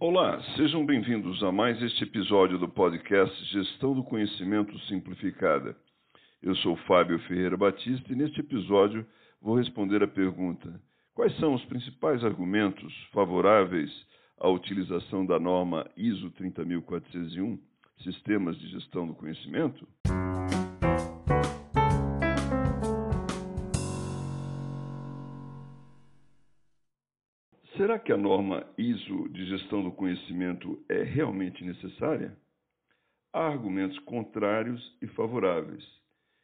Olá, sejam bem-vindos a mais este episódio do podcast Gestão do Conhecimento Simplificada. Eu sou Fábio Ferreira Batista e neste episódio vou responder a pergunta: quais são os principais argumentos favoráveis à utilização da norma ISO 30401, Sistemas de Gestão do Conhecimento? Será que a norma ISO de gestão do conhecimento é realmente necessária? Há argumentos contrários e favoráveis.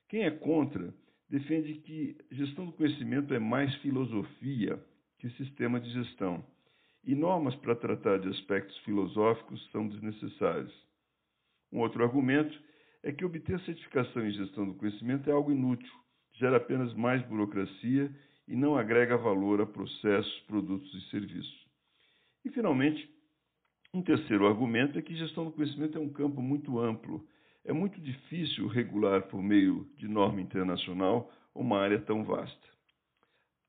Quem é contra defende que gestão do conhecimento é mais filosofia que sistema de gestão, e normas para tratar de aspectos filosóficos são desnecessárias. Um outro argumento é que obter certificação em gestão do conhecimento é algo inútil, gera apenas mais burocracia e não agrega valor a processos, produtos e serviços. E, finalmente, um terceiro argumento é que gestão do conhecimento é um campo muito amplo. É muito difícil regular por meio de norma internacional uma área tão vasta.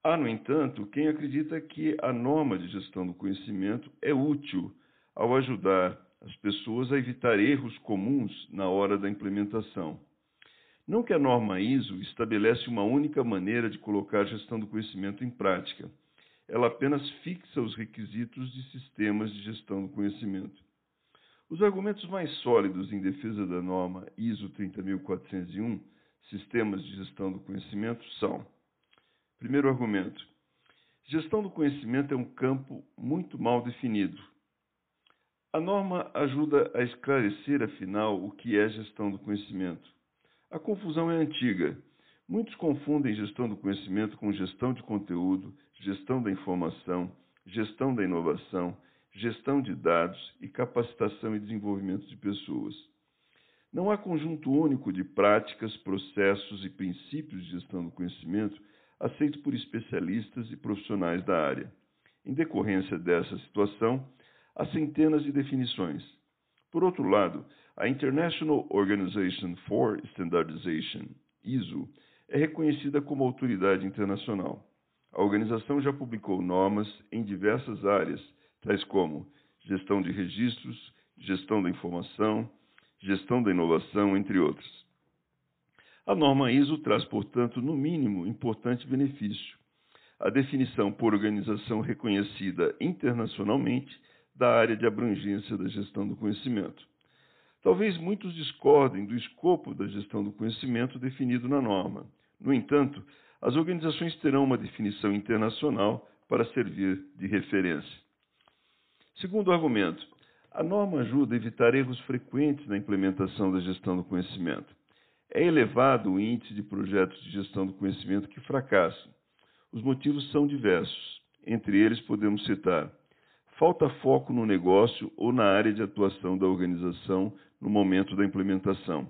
Há, no entanto, quem acredita que a norma de gestão do conhecimento é útil ao ajudar as pessoas a evitar erros comuns na hora da implementação. Não que a norma ISO estabelece uma única maneira de colocar a gestão do conhecimento em prática. Ela apenas fixa os requisitos de sistemas de gestão do conhecimento. Os argumentos mais sólidos em defesa da norma ISO 30401, Sistemas de Gestão do Conhecimento, são: primeiro argumento, gestão do conhecimento é um campo muito mal definido. A norma ajuda a esclarecer, afinal, o que é gestão do conhecimento. A confusão é antiga. Muitos confundem gestão do conhecimento com gestão de conteúdo, gestão da informação, gestão da inovação, gestão de dados e capacitação e desenvolvimento de pessoas. Não há conjunto único de práticas, processos e princípios de gestão do conhecimento aceito por especialistas e profissionais da área. Em decorrência dessa situação, há centenas de definições. Por outro lado, a International Organization for Standardization, ISO, é reconhecida como autoridade internacional. A organização já publicou normas em diversas áreas, tais como gestão de registros, gestão da informação, gestão da inovação, entre outras. A norma ISO traz, portanto, no mínimo, importante benefício: a definição por organização reconhecida internacionalmente da área de abrangência da gestão do conhecimento. Talvez muitos discordem do escopo da gestão do conhecimento definido na norma. No entanto, as organizações terão uma definição internacional para servir de referência. Segundo argumento, a norma ajuda a evitar erros frequentes na implementação da gestão do conhecimento. É elevado o índice de projetos de gestão do conhecimento que fracassam. Os motivos são diversos. Entre eles, podemos citar falta foco no negócio ou na área de atuação da organização no momento da implementação.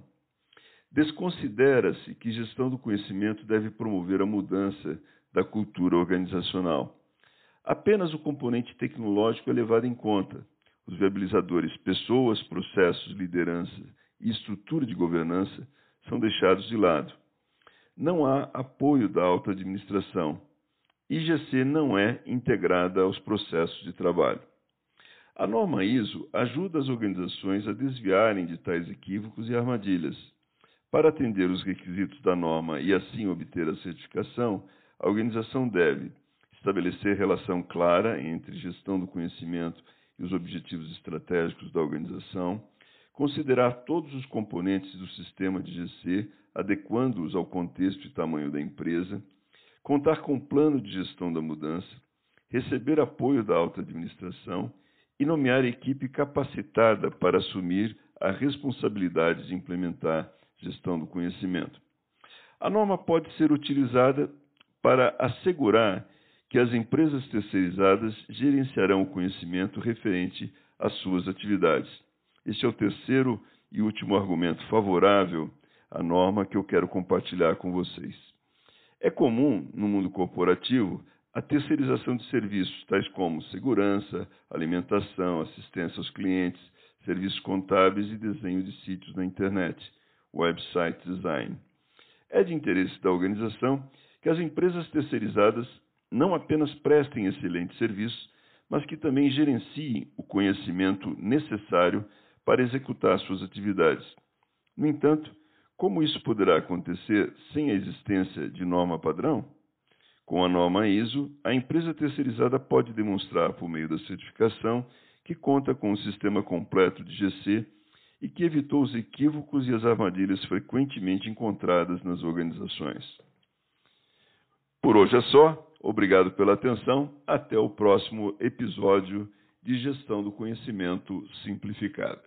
Desconsidera-se que gestão do conhecimento deve promover a mudança da cultura organizacional. Apenas o componente tecnológico é levado em conta. Os viabilizadores, pessoas, processos, liderança e estrutura de governança são deixados de lado. Não há apoio da alta administração IGC não é integrada aos processos de trabalho. A norma ISO ajuda as organizações a desviarem de tais equívocos e armadilhas. Para atender os requisitos da norma e assim obter a certificação, a organização deve estabelecer relação clara entre gestão do conhecimento e os objetivos estratégicos da organização, considerar todos os componentes do sistema de GC, adequando-os ao contexto e tamanho da empresa, contar com um plano de gestão da mudança, receber apoio da alta administração e nomear equipe capacitada para assumir a responsabilidade de implementar gestão do conhecimento. A norma pode ser utilizada para assegurar que as empresas terceirizadas gerenciarão o conhecimento referente às suas atividades. Este é o terceiro e último argumento favorável à norma que eu quero compartilhar com vocês. É comum, no mundo corporativo, a terceirização de serviços, tais como segurança, alimentação, assistência aos clientes, serviços contábeis e desenho de sítios na internet, website design. É de interesse da organização que as empresas terceirizadas não apenas prestem excelentes serviços, mas que também gerenciem o conhecimento necessário para executar suas atividades. No entanto, como isso poderá acontecer sem a existência de norma padrão? Com a norma ISO, a empresa terceirizada pode demonstrar, por meio da certificação, que conta com um sistema completo de GC e que evitou os equívocos e as armadilhas frequentemente encontradas nas organizações. Por hoje é só. Obrigado pela atenção. Até o próximo episódio de Gestão do Conhecimento Simplificado.